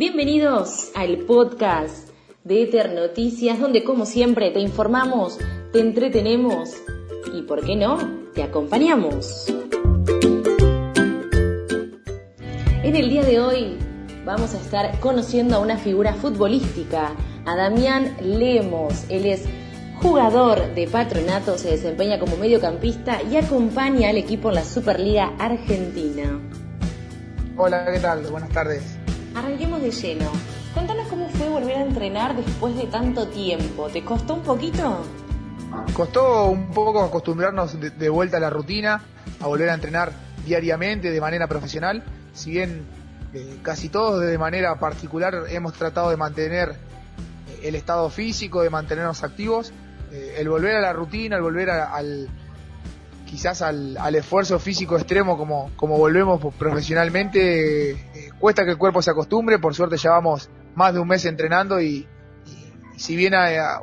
Bienvenidos al podcast de Ether Noticias, donde como siempre te informamos, te entretenemos y, ¿por qué no?, te acompañamos. En el día de hoy vamos a estar conociendo a una figura futbolística, a Damián Lemos. Él es jugador de Patronato, se desempeña como mediocampista y acompaña al equipo en la Superliga Argentina. Hola, ¿qué tal? Buenas tardes. Arranquemos de lleno. Cuéntanos cómo fue volver a entrenar después de tanto tiempo. ¿Te costó un poquito? Costó un poco acostumbrarnos de, vuelta a la rutina, a volver a entrenar diariamente de manera profesional. Si bien eh, casi todos de manera particular hemos tratado de mantener eh, el estado físico, de mantenernos activos, eh, el volver a la rutina, el volver al quizás al, esfuerzo físico extremo como, como volvemos profesionalmente cuesta que el cuerpo se acostumbre, por suerte llevamos más de un mes entrenando y, si bien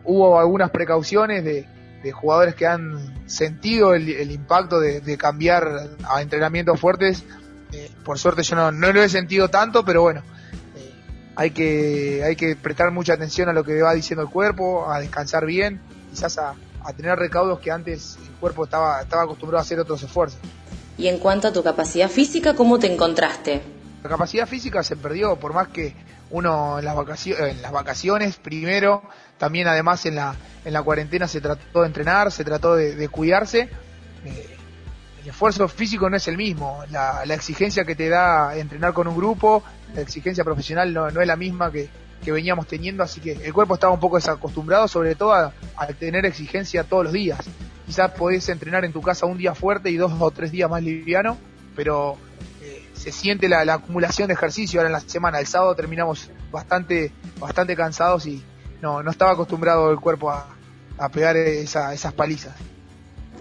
hubo algunas precauciones de, jugadores que han sentido el, impacto de, cambiar a entrenamientos fuertes, eh, por suerte yo no, no, lo he sentido tanto, pero bueno, eh, hay, que, hay que prestar mucha atención a lo que va diciendo el cuerpo, a descansar bien, quizás a, a tener recaudos que antes el cuerpo estaba, estaba acostumbrado a hacer otros esfuerzos. Y en cuanto a tu capacidad física, ¿cómo te encontraste? La capacidad física se perdió, por más que uno en las vacaciones, las vacaciones primero, también además en la, en la cuarentena se trató de entrenar, se trató de, cuidarse. Eh, el esfuerzo físico no es el mismo, la, exigencia que te da entrenar con un grupo, la exigencia profesional no, es la misma que, veníamos teniendo, así que el cuerpo estaba un poco desacostumbrado, sobre todo a, a, tener exigencia todos los días. Quizás podés entrenar en tu casa un día fuerte y dos o tres días más liviano, pero se siente la, acumulación de ejercicio ahora en la semana. El sábado terminamos bastante, bastante cansados y no, no estaba acostumbrado el cuerpo a, pegar esas palizas.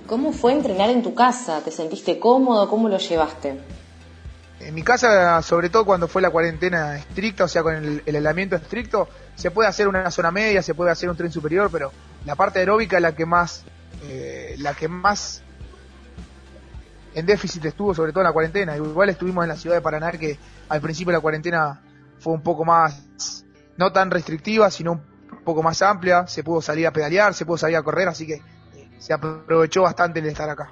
¿Cómo fue entrenar en tu casa? ¿Te sentiste cómodo? ¿Cómo lo llevaste? En mi casa, sobre todo cuando fue la cuarentena estricta, o sea, con el, el aislamiento estricto, se puede hacer una zona media, se puede hacer un tren superior, pero la parte aeróbica es la que más, eh, la que más en déficit estuvo, sobre todo en la cuarentena. Igual estuvimos en la ciudad de Paraná, que al principio la cuarentena fue un poco más, no tan restrictiva, sino un poco más amplia. Se pudo salir a pedalear, se pudo salir a correr, así que eh, se aprovechó bastante el estar acá.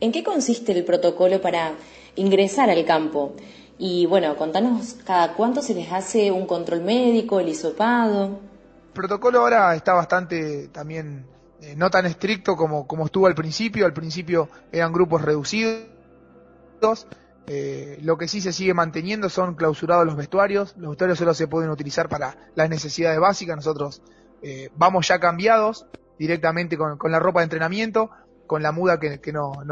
¿En qué consiste el protocolo para ingresar al campo? Y bueno, contanos cada cuánto se les hace un control médico, el hisopado. El protocolo ahora está bastante también eh, no tan estricto como, como estuvo al principio. Al principio eran grupos reducidos. Eh, lo que sí se sigue manteniendo son clausurados los vestuarios. Los vestuarios solo se pueden utilizar para las necesidades básicas. Nosotros eh, vamos ya cambiados directamente con, la ropa de entrenamiento, con la muda que, nos,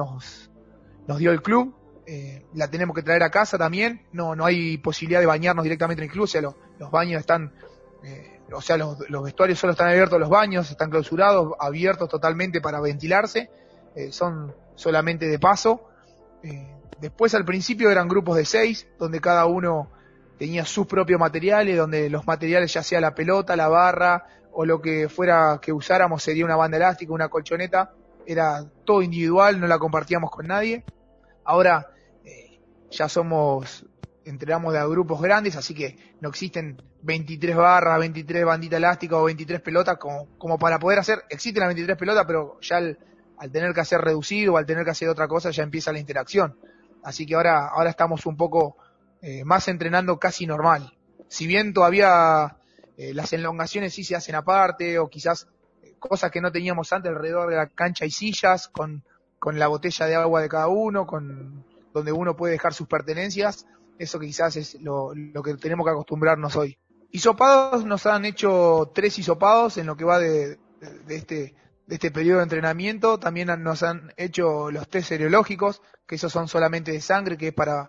nos dio el club. la tenemos que traer a casa también. No, no hay posibilidad de bañarnos directamente en el club. O sea, los baños están o sea, los, vestuarios solo están abiertos, los baños están clausurados, abiertos totalmente para ventilarse, eh, son solamente de paso. Eh, después al principio eran grupos de seis, donde cada uno tenía sus propios materiales, donde los materiales ya sea la pelota, la barra o lo que fuera que usáramos sería una banda elástica, una colchoneta, era todo individual, no la compartíamos con nadie. Ahora eh, ya somos entrenamos de grupos grandes, así que no existen 23 barras, 23 banditas elásticas o 23 pelotas como, como para poder hacer, existen las 23 pelotas, pero ya al, tener que hacer reducido o al tener que hacer otra cosa ya empieza la interacción. Así que ahora, ahora estamos un poco eh, más entrenando casi normal. Si bien todavía eh, las elongaciones sí se hacen aparte o quizás eh, cosas que no teníamos antes alrededor de la cancha y sillas con, con la botella de agua de cada uno, con donde uno puede dejar sus pertenencias, eso quizás es lo, que tenemos que acostumbrarnos hoy. Hisopados nos han hecho tres hisopados en lo que va de, este de este periodo de entrenamiento. También nos han hecho los test serológicos, que esos son solamente de sangre, que es para,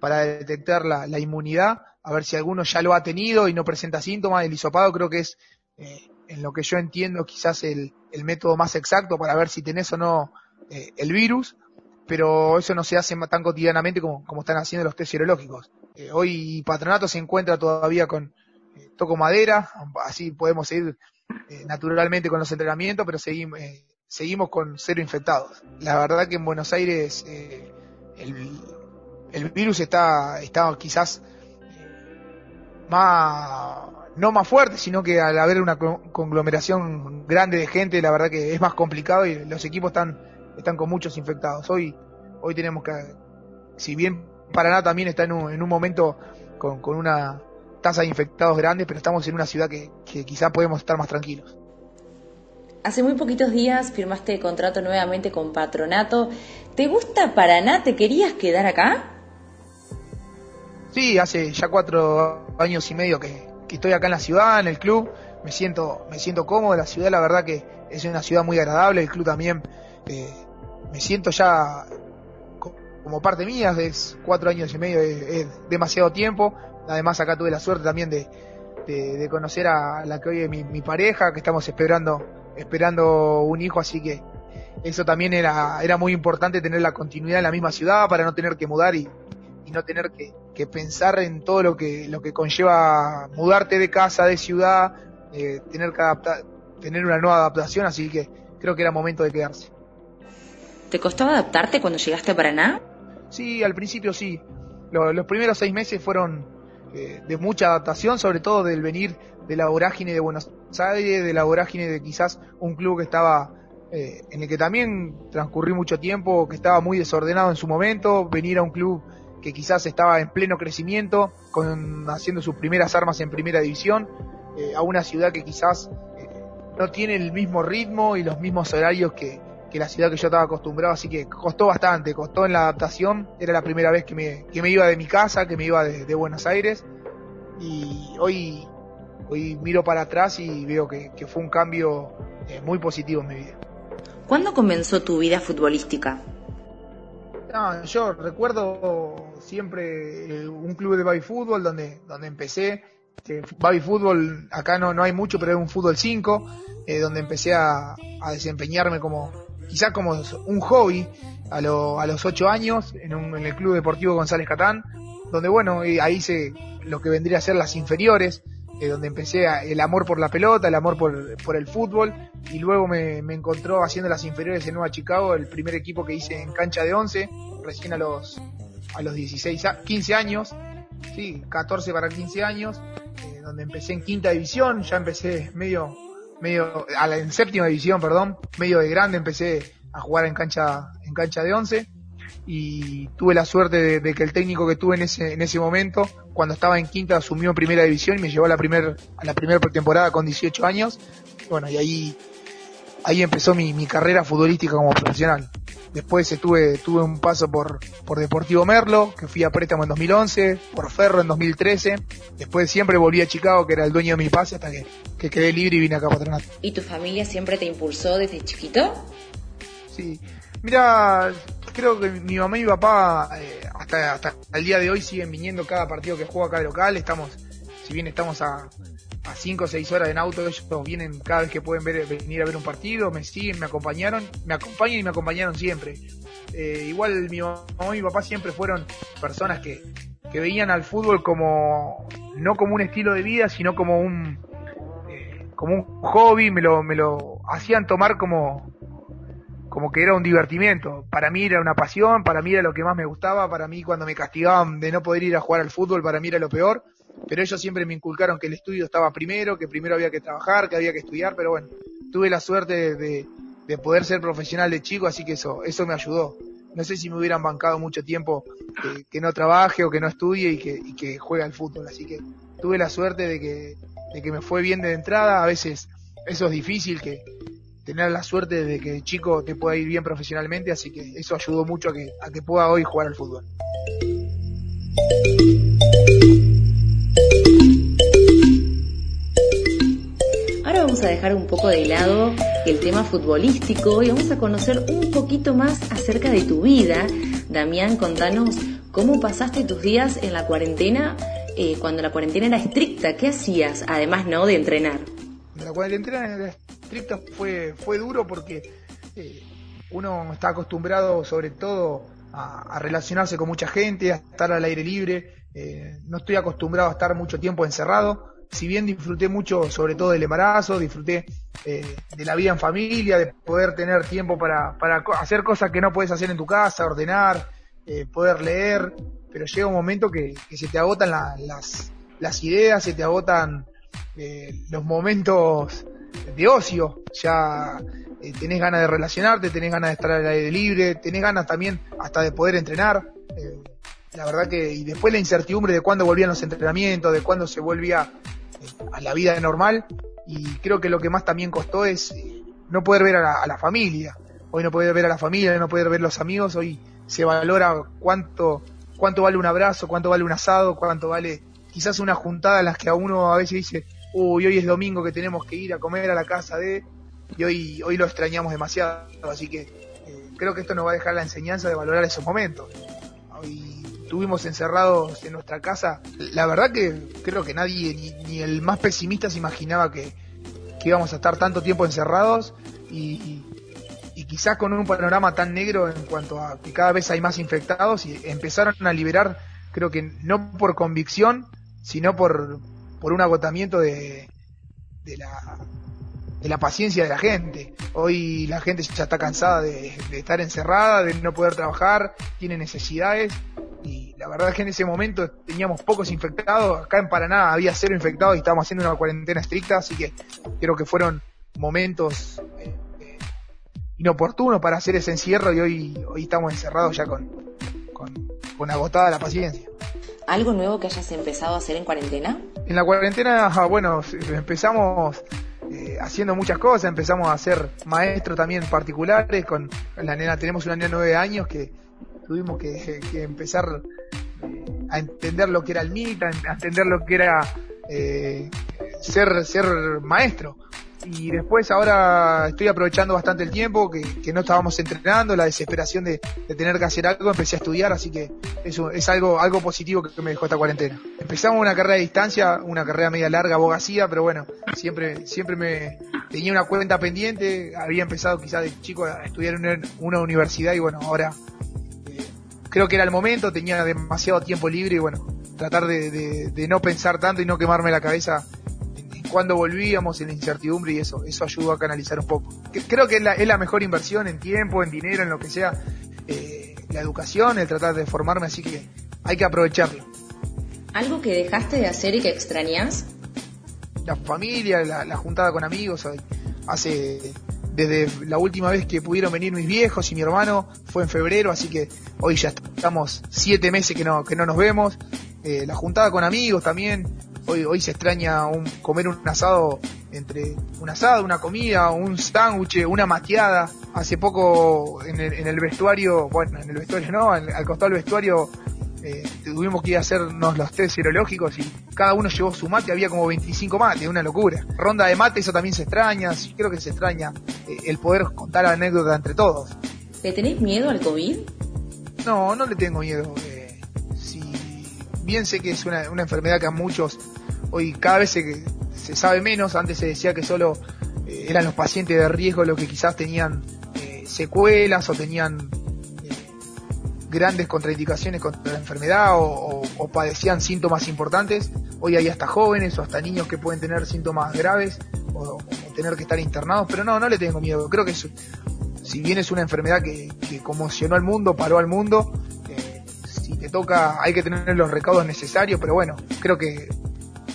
detectar la, inmunidad, a ver si alguno ya lo ha tenido y no presenta síntomas. El hisopado creo que es, eh, en lo que yo entiendo, quizás el, el, método más exacto para ver si tenés o no eh, el virus pero eso no se hace tan cotidianamente como, como están haciendo los test serológicos. Eh, hoy Patronato se encuentra todavía con eh, toco madera, así podemos seguir eh, naturalmente con los entrenamientos, pero seguimos, seguimos con cero infectados. La verdad que en Buenos Aires el, el, virus está, está quizás más, no más fuerte, sino que al haber una conglomeración grande de gente, la verdad que es más complicado y los equipos están, están con muchos infectados. Hoy, hoy tenemos que, si bien Paraná también está en un, en un momento con, con una tasa de infectados grande, pero estamos en una ciudad que, que quizá podemos estar más tranquilos. Hace muy poquitos días firmaste contrato nuevamente con Patronato. ¿Te gusta Paraná? ¿Te querías quedar acá? Sí, hace ya cuatro años y medio que, estoy acá en la ciudad, en el club. Me siento, me siento cómodo. La ciudad, la verdad que es una ciudad muy agradable. El club también. Eh, me siento ya como parte mía. Es cuatro años y medio, es, demasiado tiempo. Además, acá tuve la suerte también de, de, conocer a la que hoy es mi, pareja, que estamos esperando, esperando un hijo, así que eso también era, era muy importante tener la continuidad en la misma ciudad para no tener que mudar y, no tener que, pensar en todo lo que, lo que conlleva mudarte de casa, de ciudad, eh, tener que adaptar, tener una nueva adaptación, así que creo que era momento de quedarse. ¿Te costaba adaptarte cuando llegaste a Paraná? Sí, al principio sí. los primeros seis meses fueron eh, de mucha adaptación, sobre todo del venir de la vorágine de Buenos Aires, de la vorágine de quizás un club que estaba eh, en el que también transcurrí mucho tiempo, que estaba muy desordenado en su momento, venir a un club que quizás estaba en pleno crecimiento, con, haciendo sus primeras armas en primera división, eh, a una ciudad que quizás eh, no tiene el mismo ritmo y los mismos horarios que, que, la ciudad que yo estaba acostumbrado, así que costó bastante, costó en la adaptación, era la primera vez que me, que me iba de mi casa, que me iba de, Buenos Aires, y hoy, hoy miro para atrás y veo que, que fue un cambio eh, muy positivo en mi vida. ¿Cuándo comenzó tu vida futbolística? No, yo recuerdo siempre eh, un club de baby fútbol donde, donde empecé. Que baby fútbol, acá no, no hay mucho, pero es un fútbol 5, eh, donde empecé a, a, desempeñarme como, quizás como un hobby a, lo, a los 8 años en, un, en el Club Deportivo González Catán, donde bueno, ahí hice lo que vendría a ser las inferiores, eh, donde empecé el amor por la pelota, el amor por, por el fútbol, y luego me, me, encontró haciendo las inferiores en Nueva Chicago, el primer equipo que hice en cancha de 11, recién a los, a los 16, 15 años, sí, 14 para 15 años, eh, donde empecé en quinta división, ya empecé medio, medio, a la, en séptima división, perdón, medio de grande empecé a jugar en cancha, en cancha de 11, y tuve la suerte de, que el técnico que tuve en ese, en ese momento, cuando estaba en quinta, asumió primera división y me llevó a la primer, a la primera pretemporada con 18 años. Bueno, y ahí, ahí empezó mi, mi carrera futbolística como profesional. Después estuve, tuve un paso por, por Deportivo Merlo, que fui a préstamo en 2011, por Ferro en 2013. Después siempre volví a Chicago, que era el dueño de mi pase, hasta que, que quedé libre y vine acá a Patronato. ¿Y tu familia siempre te impulsó desde chiquito? Sí. Mira, creo que mi mamá y mi papá eh, hasta, hasta el día de hoy siguen viniendo cada partido que juega acá de local. Estamos, si bien estamos a, a 5 o 6 horas en auto, ellos vienen cada vez que pueden ver, venir a ver un partido, me siguen, me acompañaron, me acompañan y me acompañaron siempre. Eh, igual mi mamá y mi papá siempre fueron personas que, que veían al fútbol como, no como un estilo de vida, sino como un, eh, como un hobby, me lo, me lo hacían tomar como, como que era un divertimiento. Para mí era una pasión, para mí era lo que más me gustaba, para mí cuando me castigaban de no poder ir a jugar al fútbol, para mí era lo peor. Pero ellos siempre me inculcaron que el estudio estaba primero, que primero había que trabajar, que había que estudiar, pero bueno, tuve la suerte de, de, poder ser profesional de chico, así que eso, eso me ayudó. No sé si me hubieran bancado mucho tiempo que, no trabaje o que no estudie y que, y que juegue al fútbol. Así que tuve la suerte de que, de que me fue bien de entrada. A veces eso es difícil, que, tener la suerte de que chico te pueda ir bien profesionalmente, así que eso ayudó mucho a que, a que pueda hoy jugar al fútbol. Vamos a dejar un poco de lado el tema futbolístico y vamos a conocer un poquito más acerca de tu vida. Damián, contanos cómo pasaste tus días en la cuarentena eh, cuando la cuarentena era estricta. ¿Qué hacías, además no de entrenar? La cuarentena era fue, fue duro porque eh, uno está acostumbrado sobre todo a, relacionarse con mucha gente, a estar al aire libre, eh, no estoy acostumbrado a estar mucho tiempo encerrado, si bien disfruté mucho sobre todo del embarazo, disfruté eh, de la vida en familia, de poder tener tiempo para, para hacer cosas que no puedes hacer en tu casa, ordenar, poder leer, pero llega un momento que, se te agotan las, las ideas, se te agotan eh, los momentos de ocio, ya eh, tenés ganas de relacionarte, tenés ganas de estar al aire libre, tenés ganas también hasta de poder entrenar. Eh, la verdad que, y después la incertidumbre de cuándo volvían los entrenamientos, de cuándo se volvía a la vida normal, y creo que lo que más también costó es no poder ver a la, familia. Hoy no poder ver a la familia, no poder ver los amigos, hoy se valora cuánto, cuánto vale un abrazo, cuánto vale un asado, cuánto vale quizás una juntada en las que a uno a veces dice, uy, hoy es domingo que tenemos que ir a comer a la casa de, y hoy, hoy lo extrañamos demasiado, así que eh, creo que esto nos va a dejar la enseñanza de valorar esos momentos. Hoy estuvimos encerrados en nuestra casa, la verdad que creo que nadie, ni, ni el más pesimista se imaginaba que, que, íbamos a estar tanto tiempo encerrados y, y quizás con un panorama tan negro en cuanto a que cada vez hay más infectados y empezaron a liberar, creo que no por convicción, sino por, por un agotamiento de, de, la, de la paciencia de la gente. Hoy la gente ya está cansada de, estar encerrada, de no poder trabajar, tiene necesidades la verdad es que en ese momento teníamos pocos infectados, acá en Paraná había cero infectados y estábamos haciendo una cuarentena estricta, así que creo que fueron momentos eh, inoportunos para hacer ese encierro y hoy, hoy estamos encerrados ya con, con, con agotada la paciencia. ¿Algo nuevo que hayas empezado a hacer en cuarentena? En la cuarentena, bueno, empezamos eh, haciendo muchas cosas, empezamos a ser maestros también particulares con la nena, tenemos una nena de nueve años que tuvimos que, que empezar eh, a entender lo que era el MIT, a entender lo que era eh, ser, ser maestro y después ahora estoy aprovechando bastante el tiempo que, que no estábamos entrenando, la desesperación de, de, tener que hacer algo, empecé a estudiar, así que eso es algo, algo positivo que me dejó esta cuarentena. Empezamos una carrera de distancia, una carrera media larga, abogacía, pero bueno, siempre, siempre me tenía una cuenta pendiente, había empezado quizás de chico a estudiar en una universidad y bueno, ahora creo que era el momento, tenía demasiado tiempo libre y bueno, tratar de, de, de no pensar tanto y no quemarme la cabeza cuando volvíamos en la incertidumbre y eso, eso ayudó a canalizar un poco. Creo que es la, es la mejor inversión en tiempo, en dinero, en lo que sea, eh, la educación, el tratar de formarme, así que hay que aprovecharlo. ¿Algo que dejaste de hacer y que extrañas? La familia, la, la juntada con amigos, hace desde la última vez que pudieron venir mis viejos y mi hermano fue en febrero, así que hoy ya estamos siete meses que no, que no nos vemos. Eh, la juntada con amigos también, hoy, hoy se extraña un, comer un asado entre un asado, una comida, un sándwich, una mateada. Hace poco en el, en el, vestuario, bueno, en el vestuario no, al, al costado del vestuario eh, tuvimos que ir a hacernos los test serológicos y cada uno llevó su mate, había como 25 mates, una locura. Ronda de mate, eso también se extraña, creo que se extraña eh, el poder contar anécdotas entre todos. ¿Le tenés miedo al COVID? No, no le tengo miedo. Eh, si bien sé que es una, una enfermedad que a muchos hoy cada vez se, se sabe menos, antes se decía que solo eh, eran los pacientes de riesgo los que quizás tenían eh, secuelas o tenían grandes contraindicaciones contra la enfermedad o, o, padecían síntomas importantes. Hoy hay hasta jóvenes o hasta niños que pueden tener síntomas graves o, tener que estar internados, pero no, no le tengo miedo. Creo que si bien es una enfermedad que, que conmocionó al mundo, paró al mundo, eh, si te toca hay que tener los recaudos necesarios, pero bueno, creo que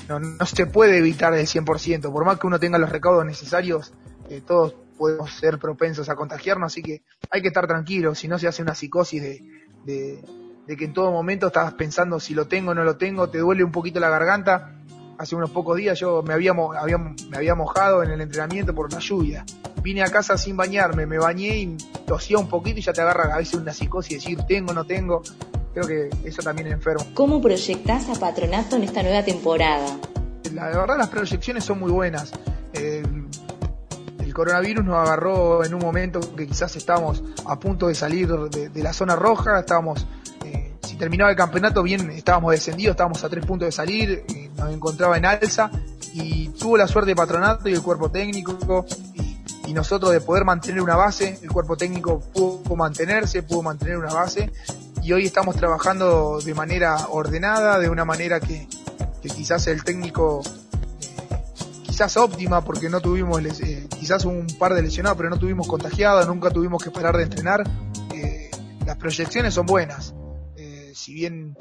no, se puede evitar el 100%, por más que uno tenga los recaudos necesarios, eh, todos podemos ser propensos a contagiarnos, así que hay que estar tranquilos, si no se hace una psicosis de, de, de, que en todo momento estás pensando si lo tengo o no lo tengo, te duele un poquito la garganta. Hace unos pocos días yo me había, había, me había mojado en el entrenamiento por la lluvia. Vine a casa sin bañarme, me bañé y tosía un poquito y ya te agarra a veces una psicosis, decir tengo, no tengo creo que eso también es enfermo. ¿Cómo proyectás a Patronato en esta nueva temporada? La verdad las proyecciones son muy buenas. Coronavirus nos agarró en un momento que quizás estábamos a punto de salir de, la zona roja, estábamos, eh, si terminaba el campeonato bien, estábamos descendidos, estábamos a tres puntos de salir, eh, nos encontraba en alza y tuvo la suerte de Patronato y el cuerpo técnico y, nosotros de poder mantener una base, el cuerpo técnico pudo mantenerse, pudo mantener una base y hoy estamos trabajando de manera ordenada, de una manera que, que quizás el técnico eh, quizás óptima porque no tuvimos eh, quizás un par de lesionados pero no tuvimos contagiados, nunca tuvimos que parar de entrenar. Eh, las proyecciones son buenas. si bien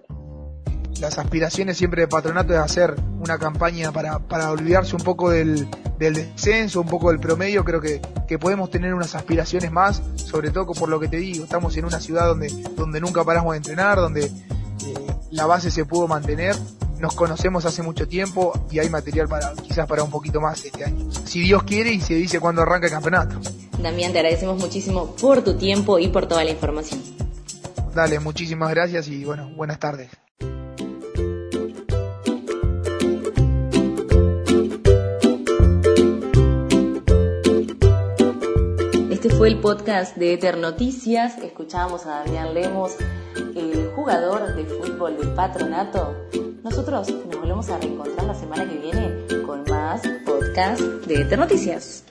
las aspiraciones siempre de patronato es hacer una campaña para, para olvidarse un poco del, descenso, un poco del promedio. Creo que, que, podemos tener unas aspiraciones más, sobre todo por lo que te digo. Estamos en una ciudad donde, donde nunca paramos de entrenar, donde eh, la base se pudo mantener. Nos conocemos hace mucho tiempo y hay material para quizás para un poquito más este año. Si Dios quiere y se dice cuándo arranca el campeonato. Damián, te agradecemos muchísimo por tu tiempo y por toda la información. Dale, muchísimas gracias y bueno, buenas tardes. Este fue el podcast de Eter Noticias. Escuchábamos a Damián Lemos, el jugador de fútbol del patronato. Nosotros nos volvemos a reencontrar la semana que viene con más podcast de Eter Noticias.